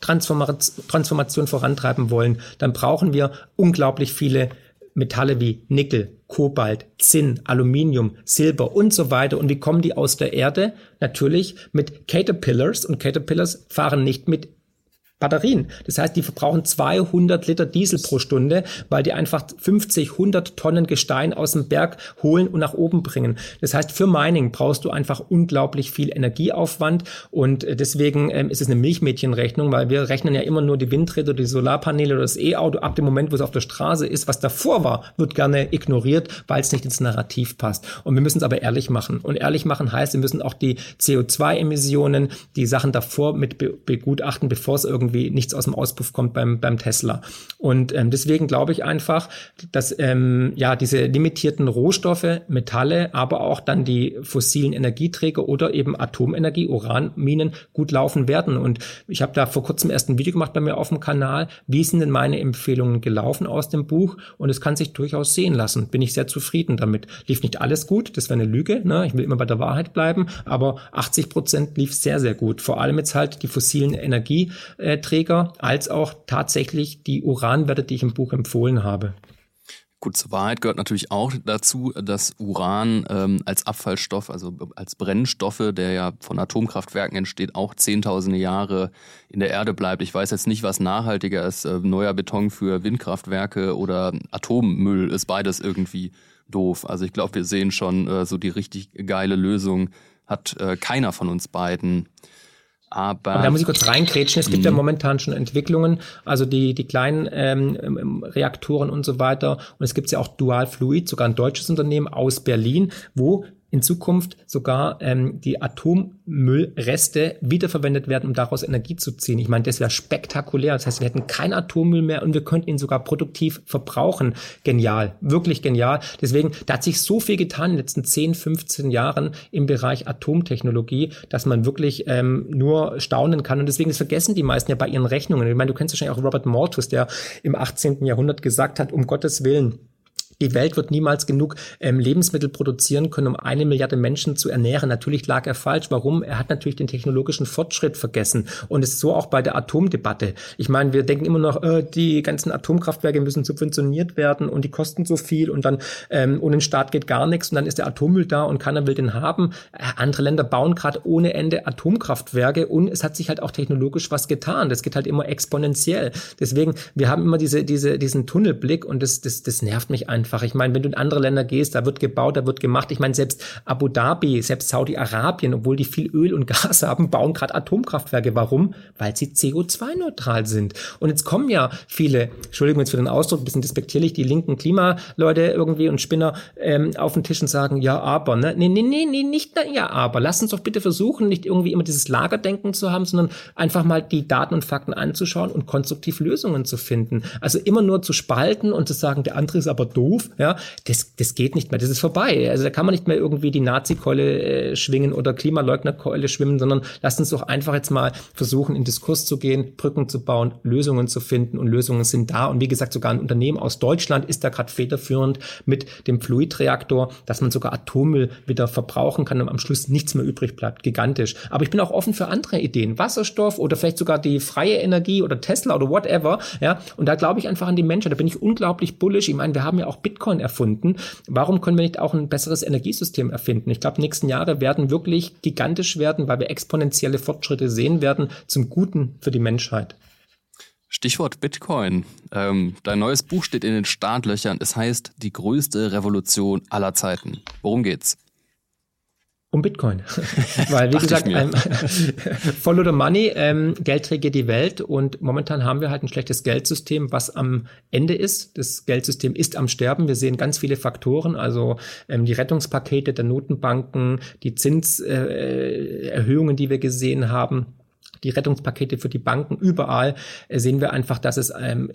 B: Transformation vorantreiben wollen, dann brauchen wir unglaublich viele Metalle wie Nickel, Kobalt, Zinn, Aluminium, Silber und so weiter. Und wie kommen die aus der Erde? Natürlich mit Caterpillars. Und Caterpillars fahren nicht mit Batterien. Das heißt, die verbrauchen 200 Liter Diesel pro Stunde, weil die einfach 50, 100 Tonnen Gestein aus dem Berg holen und nach oben bringen. Das heißt, für Mining brauchst du einfach unglaublich viel Energieaufwand und äh, deswegen ähm, ist es eine Milchmädchenrechnung, weil wir rechnen ja immer nur die Windräder, die Solarpaneele oder das E-Auto ab dem Moment, wo es auf der Straße ist. Was davor war, wird gerne ignoriert, weil es nicht ins Narrativ passt. Und wir müssen es aber ehrlich machen. Und ehrlich machen heißt, wir müssen auch die CO2-Emissionen, die Sachen davor mit begutachten, bevor es irgendwie irgendwie nichts aus dem Auspuff kommt beim, beim Tesla. Und ähm, deswegen glaube ich einfach, dass ähm, ja diese limitierten Rohstoffe, Metalle, aber auch dann die fossilen Energieträger oder eben Atomenergie, Uranminen gut laufen werden. Und ich habe da vor kurzem erst ein Video gemacht bei mir auf dem Kanal. Wie sind denn meine Empfehlungen gelaufen aus dem Buch? Und es kann sich durchaus sehen lassen. Bin ich sehr zufrieden damit. Lief nicht alles gut, das wäre eine Lüge. Ne? Ich will immer bei der Wahrheit bleiben, aber 80 Prozent lief sehr, sehr gut. Vor allem jetzt halt die fossilen Energie. Äh, Träger als auch tatsächlich die Uranwerte, die ich im Buch empfohlen habe.
A: Gut, zur Wahrheit gehört natürlich auch dazu, dass Uran ähm, als Abfallstoff, also als Brennstoffe, der ja von Atomkraftwerken entsteht, auch zehntausende Jahre in der Erde bleibt. Ich weiß jetzt nicht, was nachhaltiger ist, äh, neuer Beton für Windkraftwerke oder Atommüll ist beides irgendwie doof. Also ich glaube, wir sehen schon äh, so die richtig geile Lösung hat äh, keiner von uns beiden. Aber,
B: Aber da muss ich kurz reingrätschen. Es gibt ja mhm. momentan schon Entwicklungen, also die, die kleinen ähm, ähm, Reaktoren und so weiter. Und es gibt ja auch Dual Fluid, sogar ein deutsches Unternehmen aus Berlin, wo in Zukunft sogar ähm, die Atommüllreste wiederverwendet werden, um daraus Energie zu ziehen. Ich meine, das wäre spektakulär. Das heißt, wir hätten keinen Atommüll mehr und wir könnten ihn sogar produktiv verbrauchen. Genial, wirklich genial. Deswegen, da hat sich so viel getan in den letzten 10, 15 Jahren im Bereich Atomtechnologie, dass man wirklich ähm, nur staunen kann. Und deswegen das vergessen die meisten ja bei ihren Rechnungen. Ich meine, du kennst wahrscheinlich auch Robert Malthus, der im 18. Jahrhundert gesagt hat, um Gottes Willen, die Welt wird niemals genug ähm, Lebensmittel produzieren können, um eine Milliarde Menschen zu ernähren. Natürlich lag er falsch. Warum? Er hat natürlich den technologischen Fortschritt vergessen. Und es ist so auch bei der Atomdebatte. Ich meine, wir denken immer noch, äh, die ganzen Atomkraftwerke müssen subventioniert werden und die kosten so viel und dann ähm, ohne den Staat geht gar nichts und dann ist der Atommüll da und keiner will den haben. Äh, andere Länder bauen gerade ohne Ende Atomkraftwerke und es hat sich halt auch technologisch was getan. Das geht halt immer exponentiell. Deswegen, wir haben immer diese, diese, diesen Tunnelblick und das, das, das nervt mich einfach einfach. Ich meine, wenn du in andere Länder gehst, da wird gebaut, da wird gemacht. Ich meine, selbst Abu Dhabi, selbst Saudi-Arabien, obwohl die viel Öl und Gas haben, bauen gerade Atomkraftwerke. Warum? Weil sie CO2-neutral sind. Und jetzt kommen ja viele, Entschuldigung jetzt für den Ausdruck, ein bisschen despektierlich, die linken Klimaleute irgendwie und Spinner ähm, auf den Tisch und sagen, ja, aber, ne? Nee, nee, nee, nee, nicht na, ja, aber. Lass uns doch bitte versuchen, nicht irgendwie immer dieses Lagerdenken zu haben, sondern einfach mal die Daten und Fakten anzuschauen und konstruktiv Lösungen zu finden. Also immer nur zu spalten und zu sagen, der andere ist aber doof Beruf, ja, das, das geht nicht mehr, das ist vorbei. Also da kann man nicht mehr irgendwie die Nazi-Keule äh, schwingen oder Klimaleugner-Keule schwimmen, sondern lasst uns doch einfach jetzt mal versuchen, in Diskurs zu gehen, Brücken zu bauen, Lösungen zu finden und Lösungen sind da. Und wie gesagt, sogar ein Unternehmen aus Deutschland ist da gerade federführend mit dem Fluidreaktor, dass man sogar Atommüll wieder verbrauchen kann und am Schluss nichts mehr übrig bleibt. Gigantisch. Aber ich bin auch offen für andere Ideen. Wasserstoff oder vielleicht sogar die freie Energie oder Tesla oder whatever. Ja, und da glaube ich einfach an die Menschen. Da bin ich unglaublich bullish. Ich meine, wir haben ja auch Bitcoin erfunden. Warum können wir nicht auch ein besseres Energiesystem erfinden? Ich glaube, nächsten Jahre werden wirklich gigantisch werden, weil wir exponentielle Fortschritte sehen werden zum Guten für die Menschheit.
A: Stichwort Bitcoin. Ähm, dein neues Buch steht in den Startlöchern. Es heißt die größte Revolution aller Zeiten. Worum geht's?
B: Um Bitcoin. Weil, wie gesagt, ähm, follow the money, ähm, Geld regiert die Welt und momentan haben wir halt ein schlechtes Geldsystem, was am Ende ist. Das Geldsystem ist am Sterben. Wir sehen ganz viele Faktoren, also ähm, die Rettungspakete der Notenbanken, die Zinserhöhungen, äh, die wir gesehen haben die Rettungspakete für die Banken, überall äh, sehen wir einfach, dass es ähm,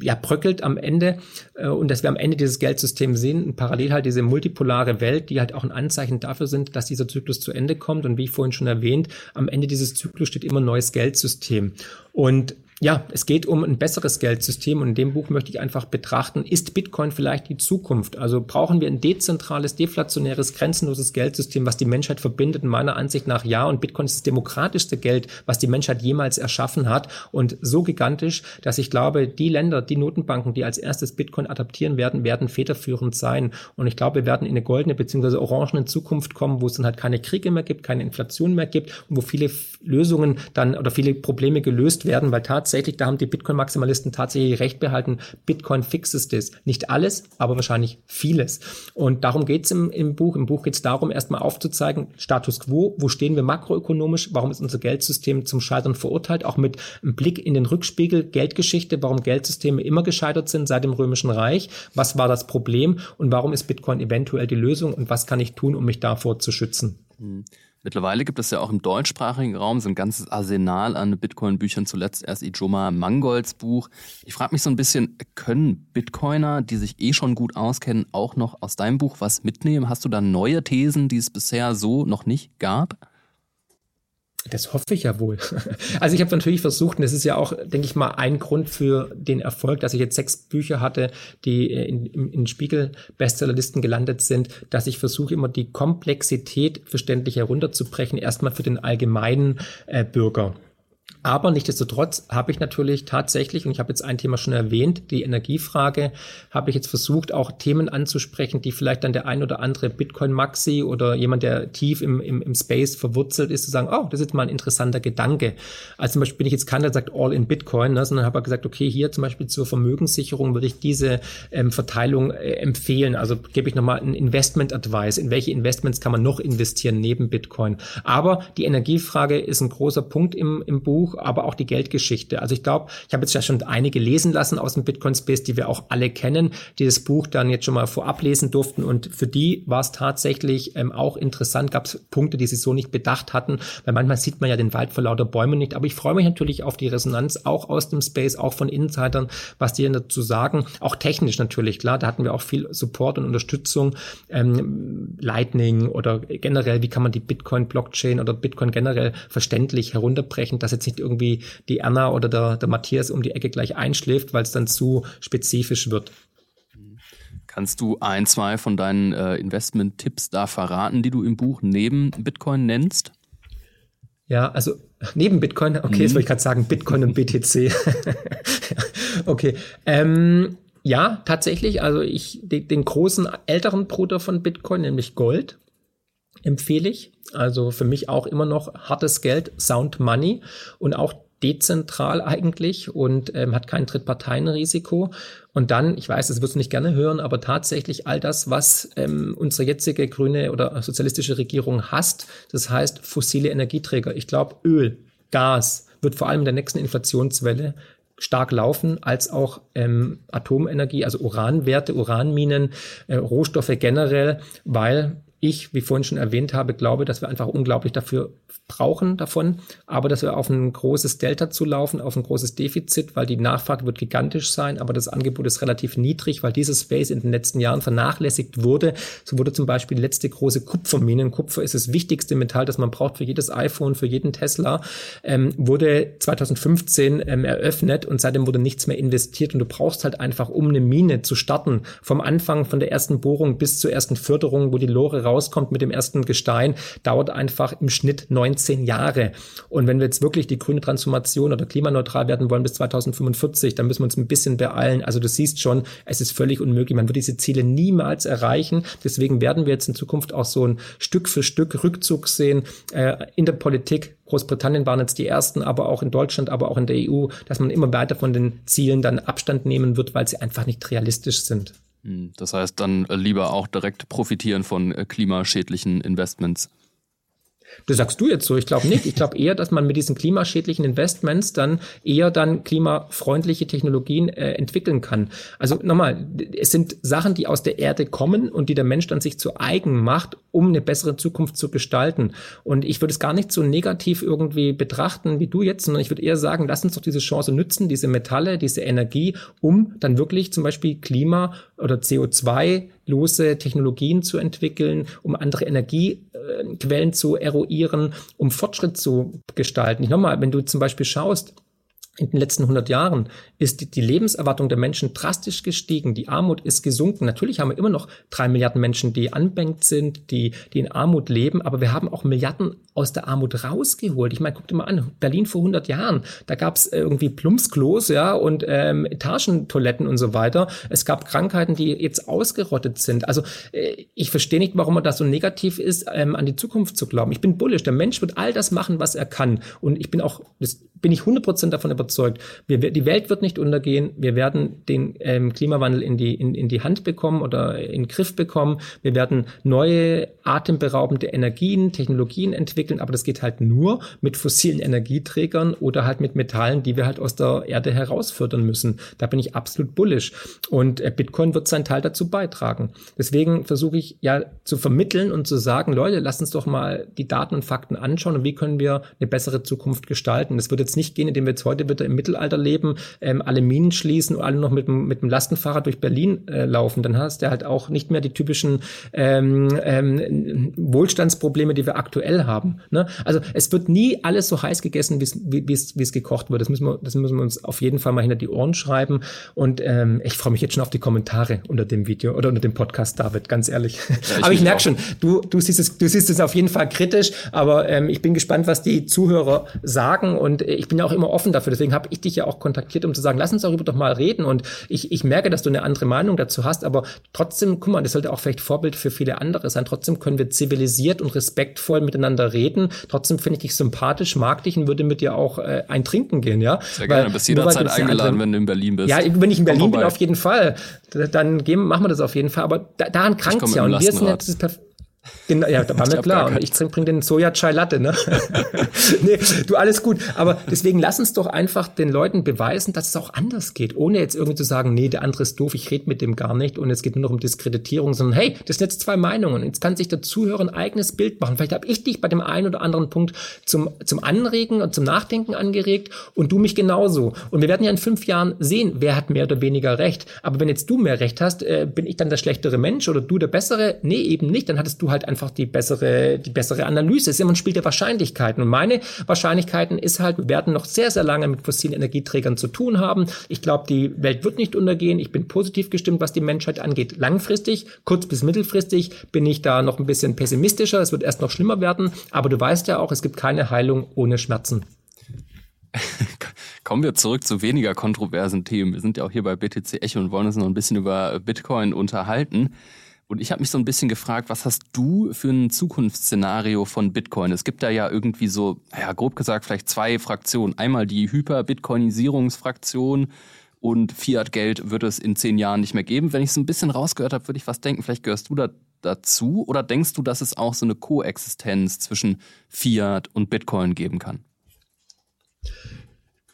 B: ja bröckelt am Ende äh, und dass wir am Ende dieses Geldsystem sehen parallel halt diese multipolare Welt, die halt auch ein Anzeichen dafür sind, dass dieser Zyklus zu Ende kommt. Und wie ich vorhin schon erwähnt, am Ende dieses Zyklus steht immer ein neues Geldsystem. Und ja, es geht um ein besseres Geldsystem und in dem Buch möchte ich einfach betrachten, ist Bitcoin vielleicht die Zukunft? Also brauchen wir ein dezentrales, deflationäres, grenzenloses Geldsystem, was die Menschheit verbindet? In meiner Ansicht nach ja und Bitcoin ist das demokratischste Geld, was die Menschheit jemals erschaffen hat und so gigantisch, dass ich glaube, die Länder, die Notenbanken, die als erstes Bitcoin adaptieren werden, werden federführend sein und ich glaube, wir werden in eine goldene bzw. orangene Zukunft kommen, wo es dann halt keine Kriege mehr gibt, keine Inflation mehr gibt und wo viele Lösungen dann oder viele Probleme gelöst werden, weil tatsächlich tatsächlich, da haben die Bitcoin-Maximalisten tatsächlich recht behalten, Bitcoin fixes das. Nicht alles, aber wahrscheinlich vieles. Und darum geht's im, im Buch. Im Buch geht's darum, erstmal aufzuzeigen, Status quo, wo stehen wir makroökonomisch, warum ist unser Geldsystem zum Scheitern verurteilt, auch mit einem Blick in den Rückspiegel Geldgeschichte, warum Geldsysteme immer gescheitert sind seit dem Römischen Reich, was war das Problem und warum ist Bitcoin eventuell die Lösung und was kann ich tun, um mich davor zu schützen.
A: Hm. Mittlerweile gibt es ja auch im deutschsprachigen Raum so ein ganzes Arsenal an Bitcoin-Büchern, zuletzt erst Ijoma Mangolds Buch. Ich frage mich so ein bisschen, können Bitcoiner, die sich eh schon gut auskennen, auch noch aus deinem Buch was mitnehmen? Hast du da neue Thesen, die es bisher so noch nicht gab?
B: Das hoffe ich ja wohl. Also ich habe natürlich versucht, und das ist ja auch, denke ich mal, ein Grund für den Erfolg, dass ich jetzt sechs Bücher hatte, die in, in, in Spiegel-Bestsellerlisten gelandet sind, dass ich versuche immer die Komplexität verständlich herunterzubrechen, erstmal für den allgemeinen äh, Bürger. Aber nichtsdestotrotz habe ich natürlich tatsächlich, und ich habe jetzt ein Thema schon erwähnt, die Energiefrage, habe ich jetzt versucht, auch Themen anzusprechen, die vielleicht dann der ein oder andere Bitcoin-Maxi oder jemand, der tief im, im, im Space verwurzelt ist, zu sagen, oh, das ist mal ein interessanter Gedanke. Also zum Beispiel bin ich jetzt keiner, der sagt All in Bitcoin, ne, sondern habe gesagt, okay, hier zum Beispiel zur Vermögenssicherung würde ich diese ähm, Verteilung äh, empfehlen. Also gebe ich nochmal ein Investment-Advice. In welche Investments kann man noch investieren neben Bitcoin? Aber die Energiefrage ist ein großer Punkt im, im Buch aber auch die Geldgeschichte. Also ich glaube, ich habe jetzt ja schon einige lesen lassen aus dem Bitcoin Space, die wir auch alle kennen, die das Buch dann jetzt schon mal vorab lesen durften. Und für die war es tatsächlich ähm, auch interessant, gab es Punkte, die sie so nicht bedacht hatten, weil manchmal sieht man ja den Wald vor lauter Bäumen nicht, aber ich freue mich natürlich auf die Resonanz, auch aus dem Space, auch von Insidern, was die dazu sagen, auch technisch natürlich, klar, da hatten wir auch viel Support und Unterstützung, ähm, Lightning oder generell, wie kann man die Bitcoin-Blockchain oder Bitcoin generell verständlich herunterbrechen, dass jetzt nicht irgendwie die Anna oder der, der Matthias um die Ecke gleich einschläft, weil es dann zu spezifisch wird.
A: Kannst du ein, zwei von deinen äh, Investment-Tipps da verraten, die du im Buch neben Bitcoin nennst?
B: Ja, also neben Bitcoin, okay, mhm. jetzt wollte ich gerade sagen, Bitcoin und BTC. okay. Ähm, ja, tatsächlich, also ich, den, den großen älteren Bruder von Bitcoin, nämlich Gold, empfehle ich. Also für mich auch immer noch hartes Geld, Sound Money und auch dezentral eigentlich und ähm, hat kein Drittparteienrisiko. Und dann, ich weiß, das wirst du nicht gerne hören, aber tatsächlich all das, was ähm, unsere jetzige grüne oder sozialistische Regierung hasst, das heißt fossile Energieträger. Ich glaube, Öl, Gas wird vor allem in der nächsten Inflationswelle stark laufen, als auch ähm, Atomenergie, also Uranwerte, Uranminen, äh, Rohstoffe generell, weil ich, wie vorhin schon erwähnt habe, glaube, dass wir einfach unglaublich dafür brauchen davon, aber dass wir auf ein großes Delta zu laufen, auf ein großes Defizit, weil die Nachfrage wird gigantisch sein, aber das Angebot ist relativ niedrig, weil dieses Space in den letzten Jahren vernachlässigt wurde. So wurde zum Beispiel die letzte große Kupfermine, Kupfer ist das wichtigste Metall, das man braucht für jedes iPhone, für jeden Tesla, ähm, wurde 2015 ähm, eröffnet und seitdem wurde nichts mehr investiert und du brauchst halt einfach, um eine Mine zu starten, vom Anfang von der ersten Bohrung bis zur ersten Förderung, wo die Lore rauskommt mit dem ersten Gestein, dauert einfach im Schnitt 19 Jahre. Und wenn wir jetzt wirklich die grüne Transformation oder klimaneutral werden wollen bis 2045, dann müssen wir uns ein bisschen beeilen. Also du siehst schon, es ist völlig unmöglich. Man wird diese Ziele niemals erreichen. Deswegen werden wir jetzt in Zukunft auch so ein Stück für Stück Rückzug sehen äh, in der Politik. Großbritannien waren jetzt die ersten, aber auch in Deutschland, aber auch in der EU, dass man immer weiter von den Zielen dann Abstand nehmen wird, weil sie einfach nicht realistisch sind.
A: Hm, das heißt dann lieber auch direkt profitieren von äh, klimaschädlichen Investments.
B: Das sagst du jetzt so. Ich glaube nicht. Ich glaube eher, dass man mit diesen klimaschädlichen Investments dann eher dann klimafreundliche Technologien äh, entwickeln kann. Also nochmal, es sind Sachen, die aus der Erde kommen und die der Mensch dann sich zu eigen macht, um eine bessere Zukunft zu gestalten. Und ich würde es gar nicht so negativ irgendwie betrachten wie du jetzt, sondern ich würde eher sagen, lass uns doch diese Chance nützen, diese Metalle, diese Energie, um dann wirklich zum Beispiel Klima oder CO2 lose Technologien zu entwickeln, um andere Energiequellen zu eruieren, um Fortschritt zu gestalten. Ich nochmal, wenn du zum Beispiel schaust, in den letzten 100 Jahren ist die Lebenserwartung der Menschen drastisch gestiegen. Die Armut ist gesunken. Natürlich haben wir immer noch drei Milliarden Menschen, die anbänkt sind, die, die in Armut leben, aber wir haben auch Milliarden aus der Armut rausgeholt. Ich meine, guck dir mal an, Berlin vor 100 Jahren, da gab es irgendwie Plumpsklos, ja, und ähm, Etagentoiletten und so weiter. Es gab Krankheiten, die jetzt ausgerottet sind. Also äh, ich verstehe nicht, warum man da so negativ ist, ähm, an die Zukunft zu glauben. Ich bin bullisch. Der Mensch wird all das machen, was er kann. Und ich bin auch, das bin ich 100% davon überzeugt. Wir, die Welt wird nicht untergehen. Wir werden den ähm, Klimawandel in die, in, in die Hand bekommen oder in den Griff bekommen. Wir werden neue atemberaubende Energien, Technologien entwickeln, aber das geht halt nur mit fossilen Energieträgern oder halt mit Metallen, die wir halt aus der Erde herausfördern müssen. Da bin ich absolut bullish. Und äh, Bitcoin wird seinen Teil dazu beitragen. Deswegen versuche ich ja zu vermitteln und zu sagen, Leute, lasst uns doch mal die Daten und Fakten anschauen und wie können wir eine bessere Zukunft gestalten. Das wird jetzt nicht gehen, indem wir jetzt heute wieder im Mittelalter leben, ähm, alle Minen schließen und alle noch mit, mit dem Lastenfahrrad durch Berlin äh, laufen, dann hast du halt auch nicht mehr die typischen ähm, ähm, Wohlstandsprobleme, die wir aktuell haben. Ne? Also es wird nie alles so heiß gegessen, wie es gekocht wird. Das müssen, wir, das müssen wir uns auf jeden Fall mal hinter die Ohren schreiben. Und ähm, ich freue mich jetzt schon auf die Kommentare unter dem Video oder unter dem Podcast, David, ganz ehrlich. Ja, ich aber ich merke schon, du, du, siehst es, du siehst es auf jeden Fall kritisch, aber ähm, ich bin gespannt, was die Zuhörer sagen. Und ich bin ja auch immer offen dafür. Deswegen habe ich dich ja auch kontaktiert, um zu sagen, lass uns darüber doch mal reden. Und ich, ich merke, dass du eine andere Meinung dazu hast, aber trotzdem, guck mal, das sollte auch vielleicht Vorbild für viele andere sein. Trotzdem können wir zivilisiert und respektvoll miteinander reden. Trotzdem finde ich dich sympathisch, mag dich und würde mit dir auch äh, ein Trinken gehen, ja.
A: Sehr gerne, bist jederzeit eingeladen, wenn du in Berlin bist.
B: Ja, wenn ich in Berlin bin, auf jeden Fall. Dann gehen, machen wir das auf jeden Fall. Aber da, daran krankt es ja. Und wir sind jetzt das Genau, ja, da war mir klar. Und ich bring den Soja Chai Latte, ne? nee, du alles gut. Aber deswegen lass uns doch einfach den Leuten beweisen, dass es auch anders geht. Ohne jetzt irgendwie zu sagen, nee, der andere ist doof, ich rede mit dem gar nicht und es geht nur noch um Diskreditierung, sondern hey, das sind jetzt zwei Meinungen. Jetzt kann sich der Zuhörer ein eigenes Bild machen. Vielleicht habe ich dich bei dem einen oder anderen Punkt zum, zum Anregen und zum Nachdenken angeregt und du mich genauso. Und wir werden ja in fünf Jahren sehen, wer hat mehr oder weniger Recht. Aber wenn jetzt du mehr Recht hast, äh, bin ich dann der schlechtere Mensch oder du der bessere? Nee, eben nicht. Dann hattest du halt einfach die bessere, die bessere Analyse. Es ist immer ein Spiel der Wahrscheinlichkeiten. Und meine Wahrscheinlichkeiten ist halt, wir werden noch sehr, sehr lange mit fossilen Energieträgern zu tun haben. Ich glaube, die Welt wird nicht untergehen. Ich bin positiv gestimmt, was die Menschheit angeht. Langfristig, kurz bis mittelfristig bin ich da noch ein bisschen pessimistischer. Es wird erst noch schlimmer werden. Aber du weißt ja auch, es gibt keine Heilung ohne Schmerzen.
A: Kommen wir zurück zu weniger kontroversen Themen. Wir sind ja auch hier bei BTC Echo und wollen uns noch ein bisschen über Bitcoin unterhalten. Und ich habe mich so ein bisschen gefragt, was hast du für ein Zukunftsszenario von Bitcoin? Es gibt da ja irgendwie so, ja, grob gesagt, vielleicht zwei Fraktionen. Einmal die Hyper-Bitcoinisierungsfraktion und Fiat-Geld wird es in zehn Jahren nicht mehr geben. Wenn ich so ein bisschen rausgehört habe, würde ich was denken. Vielleicht gehörst du da dazu oder denkst du, dass es auch so eine Koexistenz zwischen Fiat und Bitcoin geben kann?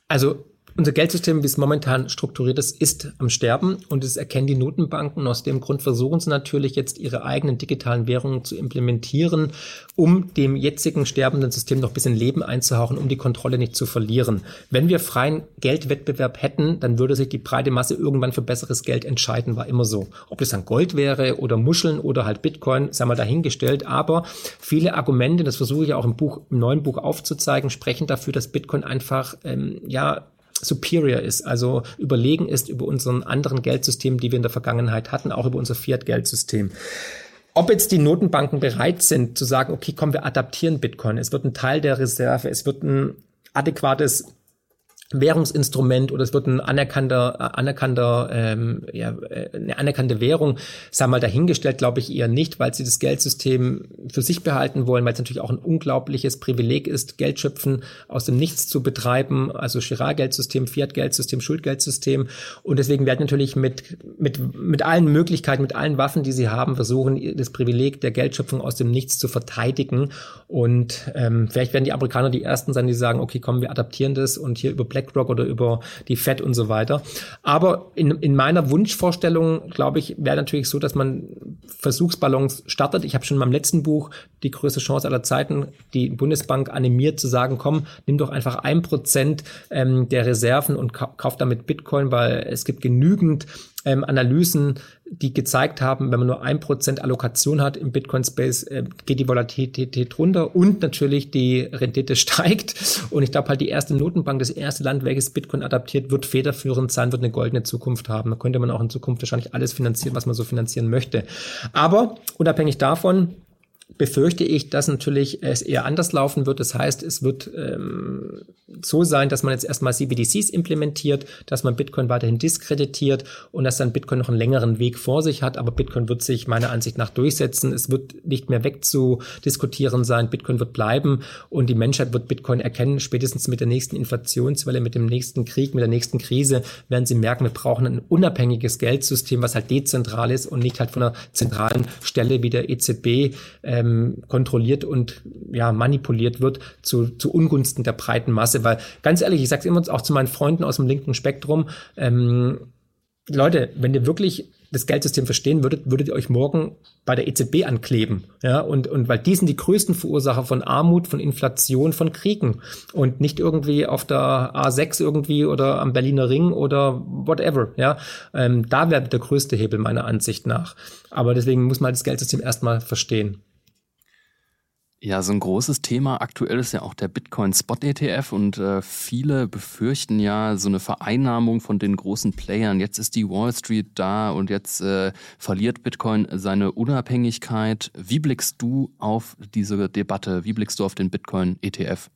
B: Also unser Geldsystem, wie es momentan strukturiert ist, ist am Sterben und es erkennen die Notenbanken. Aus dem Grund versuchen sie natürlich jetzt ihre eigenen digitalen Währungen zu implementieren, um dem jetzigen sterbenden System noch ein bisschen Leben einzuhauchen, um die Kontrolle nicht zu verlieren. Wenn wir freien Geldwettbewerb hätten, dann würde sich die breite Masse irgendwann für besseres Geld entscheiden, war immer so. Ob das dann Gold wäre oder Muscheln oder halt Bitcoin, sei mal dahingestellt. Aber viele Argumente, das versuche ich auch im Buch, im neuen Buch aufzuzeigen, sprechen dafür, dass Bitcoin einfach, ähm, ja, superior ist, also überlegen ist über unseren anderen Geldsystemen, die wir in der Vergangenheit hatten, auch über unser Fiat-Geldsystem. Ob jetzt die Notenbanken bereit sind zu sagen, okay, komm, wir adaptieren Bitcoin, es wird ein Teil der Reserve, es wird ein adäquates Währungsinstrument oder es wird ein anerkannter, äh, anerkannter, ähm, ja, äh, eine anerkannte Währung, sei mal dahingestellt, glaube ich eher nicht, weil sie das Geldsystem für sich behalten wollen, weil es natürlich auch ein unglaubliches Privileg ist, Geldschöpfen aus dem Nichts zu betreiben, also Girard-Geldsystem, Fiat-Geldsystem, Schuldgeldsystem. Und deswegen werden natürlich mit, mit, mit allen Möglichkeiten, mit allen Waffen, die sie haben, versuchen, das Privileg der Geldschöpfung aus dem Nichts zu verteidigen. Und ähm, vielleicht werden die Amerikaner die Ersten sein, die sagen, okay, komm, wir adaptieren das und hier über Black BlackRock oder über die Fed und so weiter. Aber in, in meiner Wunschvorstellung, glaube ich, wäre natürlich so, dass man Versuchsballons startet. Ich habe schon in meinem letzten Buch die größte Chance aller Zeiten, die Bundesbank animiert zu sagen, komm, nimm doch einfach ein Prozent ähm, der Reserven und kauf damit Bitcoin, weil es gibt genügend ähm, Analysen, die gezeigt haben, wenn man nur ein Prozent Allokation hat im Bitcoin-Space, äh, geht die Volatilität runter und natürlich die Rendite steigt. Und ich glaube halt, die erste Notenbank, das erste Land, welches Bitcoin adaptiert, wird federführend sein, wird eine goldene Zukunft haben. Da könnte man auch in Zukunft wahrscheinlich alles finanzieren, was man so finanzieren möchte. Aber unabhängig davon, befürchte ich, dass natürlich es eher anders laufen wird. Das heißt, es wird ähm, so sein, dass man jetzt erstmal CBDCs implementiert, dass man Bitcoin weiterhin diskreditiert und dass dann Bitcoin noch einen längeren Weg vor sich hat. Aber Bitcoin wird sich meiner Ansicht nach durchsetzen. Es wird nicht mehr wegzudiskutieren sein. Bitcoin wird bleiben und die Menschheit wird Bitcoin erkennen. Spätestens mit der nächsten Inflationswelle, mit dem nächsten Krieg, mit der nächsten Krise werden sie merken, wir brauchen ein unabhängiges Geldsystem, was halt dezentral ist und nicht halt von einer zentralen Stelle wie der EZB ähm, kontrolliert und ja manipuliert wird zu, zu Ungunsten der breiten Masse. Weil ganz ehrlich, ich sage es immer auch zu meinen Freunden aus dem linken Spektrum, ähm, Leute, wenn ihr wirklich das Geldsystem verstehen würdet, würdet ihr euch morgen bei der EZB ankleben. Ja, und, und weil die sind die größten Verursacher von Armut, von Inflation, von Kriegen und nicht irgendwie auf der A6 irgendwie oder am Berliner Ring oder whatever. Ja, ähm, da wäre der größte Hebel meiner Ansicht nach. Aber deswegen muss man das Geldsystem erstmal verstehen.
A: Ja, so ein großes Thema aktuell ist ja auch der Bitcoin Spot ETF und äh, viele befürchten ja so eine Vereinnahmung von den großen Playern. Jetzt ist die Wall Street da und jetzt äh, verliert Bitcoin seine Unabhängigkeit. Wie blickst du auf diese Debatte? Wie blickst du auf den Bitcoin ETF?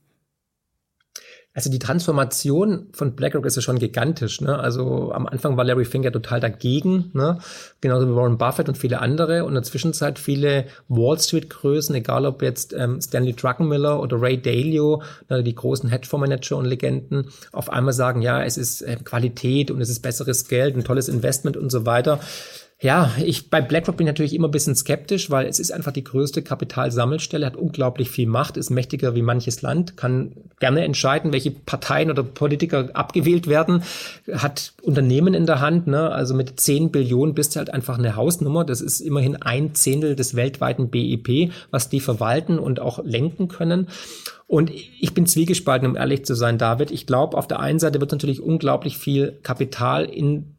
B: Also die Transformation von BlackRock ist ja schon gigantisch. Ne? Also am Anfang war Larry Fink ja total dagegen, ne? genauso wie Warren Buffett und viele andere. Und in der Zwischenzeit viele Wall Street-Größen, egal ob jetzt ähm, Stanley Druckenmiller oder Ray Dalio, ne, die großen Hedgefondsmanager und Legenden, auf einmal sagen, ja, es ist äh, Qualität und es ist besseres Geld, ein tolles Investment und so weiter. Ja, ich bei BlackRock bin ich natürlich immer ein bisschen skeptisch, weil es ist einfach die größte Kapitalsammelstelle, hat unglaublich viel Macht, ist mächtiger wie manches Land, kann gerne entscheiden, welche Parteien oder Politiker abgewählt werden, hat Unternehmen in der Hand, ne? also mit 10 Billionen bist du halt einfach eine Hausnummer. Das ist immerhin ein Zehntel des weltweiten BIP, was die verwalten und auch lenken können. Und ich bin zwiegespalten, um ehrlich zu sein, David. Ich glaube, auf der einen Seite wird natürlich unglaublich viel Kapital in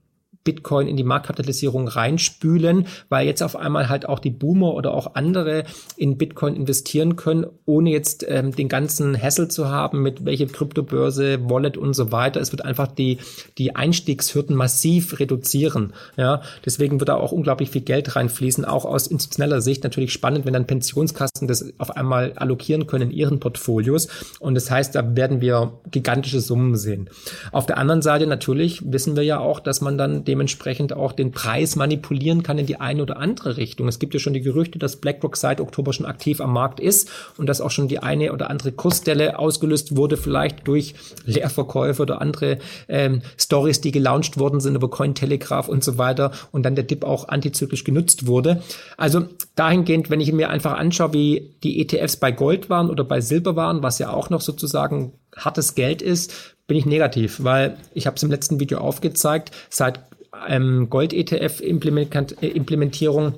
B: Bitcoin in die Marktkapitalisierung reinspülen, weil jetzt auf einmal halt auch die Boomer oder auch andere in Bitcoin investieren können, ohne jetzt ähm, den ganzen Hassel zu haben mit welche Kryptobörse, Wallet und so weiter. Es wird einfach die, die Einstiegshürden massiv reduzieren. Ja, deswegen wird da auch unglaublich viel Geld reinfließen, auch aus institutioneller Sicht natürlich spannend, wenn dann Pensionskassen das auf einmal allokieren können in ihren Portfolios. Und das heißt, da werden wir gigantische Summen sehen. Auf der anderen Seite natürlich wissen wir ja auch, dass man dann dem dementsprechend auch den Preis manipulieren kann in die eine oder andere Richtung. Es gibt ja schon die Gerüchte, dass BlackRock seit Oktober schon aktiv am Markt ist und dass auch schon die eine oder andere Kursstelle ausgelöst wurde, vielleicht durch Leerverkäufe oder andere ähm, Stories, die gelauncht worden sind über Cointelegraph und so weiter und dann der Dip auch antizyklisch genutzt wurde. Also dahingehend, wenn ich mir einfach anschaue, wie die ETFs bei Gold waren oder bei Silber waren, was ja auch noch sozusagen hartes Geld ist, bin ich negativ, weil ich habe es im letzten Video aufgezeigt, seit ähm, Gold-ETF-Implementierung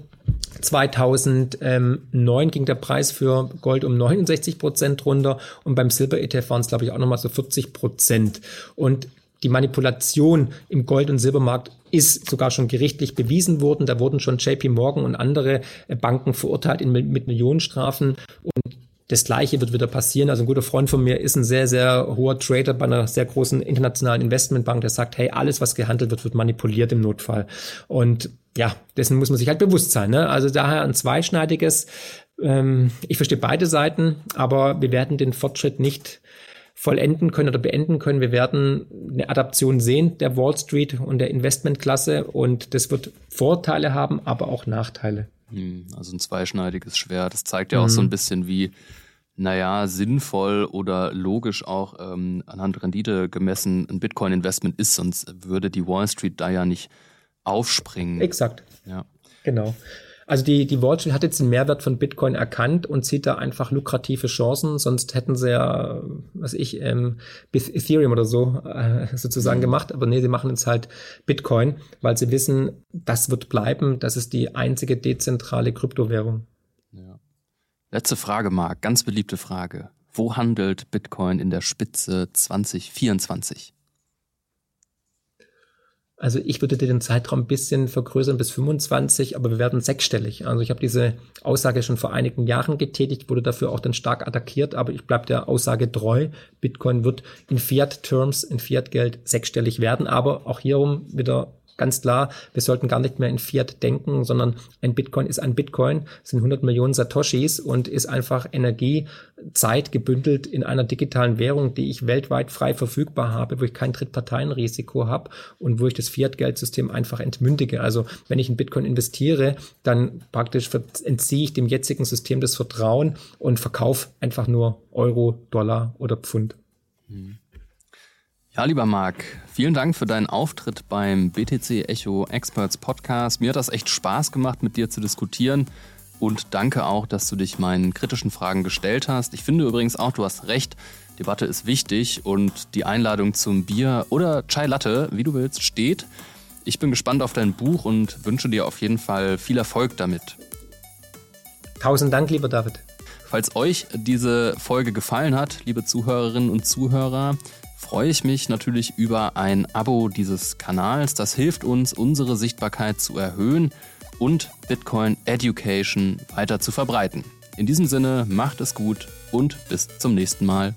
B: 2009 ging der Preis für Gold um 69 Prozent runter und beim Silber-ETF waren es, glaube ich, auch nochmal so 40 Prozent. Und die Manipulation im Gold- und Silbermarkt ist sogar schon gerichtlich bewiesen worden. Da wurden schon JP Morgan und andere Banken verurteilt in, mit Millionenstrafen. Und das Gleiche wird wieder passieren. Also ein guter Freund von mir ist ein sehr, sehr hoher Trader bei einer sehr großen internationalen Investmentbank, der sagt, hey, alles, was gehandelt wird, wird manipuliert im Notfall. Und ja, dessen muss man sich halt bewusst sein. Ne? Also daher ein zweischneidiges. Ähm, ich verstehe beide Seiten, aber wir werden den Fortschritt nicht vollenden können oder beenden können. Wir werden eine Adaption sehen der Wall Street und der Investmentklasse und das wird Vorteile haben, aber auch Nachteile.
A: Hm, also ein zweischneidiges Schwert. Das zeigt ja auch so ein mhm. bisschen, wie, naja, sinnvoll oder logisch auch ähm, anhand Rendite gemessen ein Bitcoin-Investment ist, sonst würde die Wall Street da ja nicht aufspringen.
B: Exakt. Ja. Genau. Also die, die Wall Street hat jetzt den Mehrwert von Bitcoin erkannt und sieht da einfach lukrative Chancen. Sonst hätten sie ja, was ich, ähm, Ethereum oder so äh, sozusagen mhm. gemacht. Aber nee, sie machen jetzt halt Bitcoin, weil sie wissen, das wird bleiben. Das ist die einzige dezentrale Kryptowährung.
A: Ja. Letzte Frage, Marc. Ganz beliebte Frage. Wo handelt Bitcoin in der Spitze 2024?
B: Also ich würde den Zeitraum ein bisschen vergrößern bis 25, aber wir werden sechsstellig. Also ich habe diese Aussage schon vor einigen Jahren getätigt, wurde dafür auch dann stark attackiert, aber ich bleibe der Aussage treu. Bitcoin wird in Fiat-Terms, in Fiat-Geld sechsstellig werden, aber auch hierum wieder ganz klar, wir sollten gar nicht mehr in Fiat denken, sondern ein Bitcoin ist ein Bitcoin, sind 100 Millionen Satoshis und ist einfach Energie, Zeit gebündelt in einer digitalen Währung, die ich weltweit frei verfügbar habe, wo ich kein Drittparteienrisiko habe und wo ich das Fiat-Geldsystem einfach entmündige. Also wenn ich in Bitcoin investiere, dann praktisch entziehe ich dem jetzigen System das Vertrauen und verkaufe einfach nur Euro, Dollar oder Pfund. Mhm.
A: Ja, lieber Marc, vielen Dank für deinen Auftritt beim BTC Echo Experts Podcast. Mir hat das echt Spaß gemacht, mit dir zu diskutieren. Und danke auch, dass du dich meinen kritischen Fragen gestellt hast. Ich finde übrigens auch, du hast recht, Debatte ist wichtig und die Einladung zum Bier oder Chai Latte, wie du willst, steht. Ich bin gespannt auf dein Buch und wünsche dir auf jeden Fall viel Erfolg damit.
B: Tausend Dank, lieber David.
A: Falls euch diese Folge gefallen hat, liebe Zuhörerinnen und Zuhörer, freue ich mich natürlich über ein Abo dieses Kanals. Das hilft uns, unsere Sichtbarkeit zu erhöhen und Bitcoin Education weiter zu verbreiten. In diesem Sinne, macht es gut und bis zum nächsten Mal.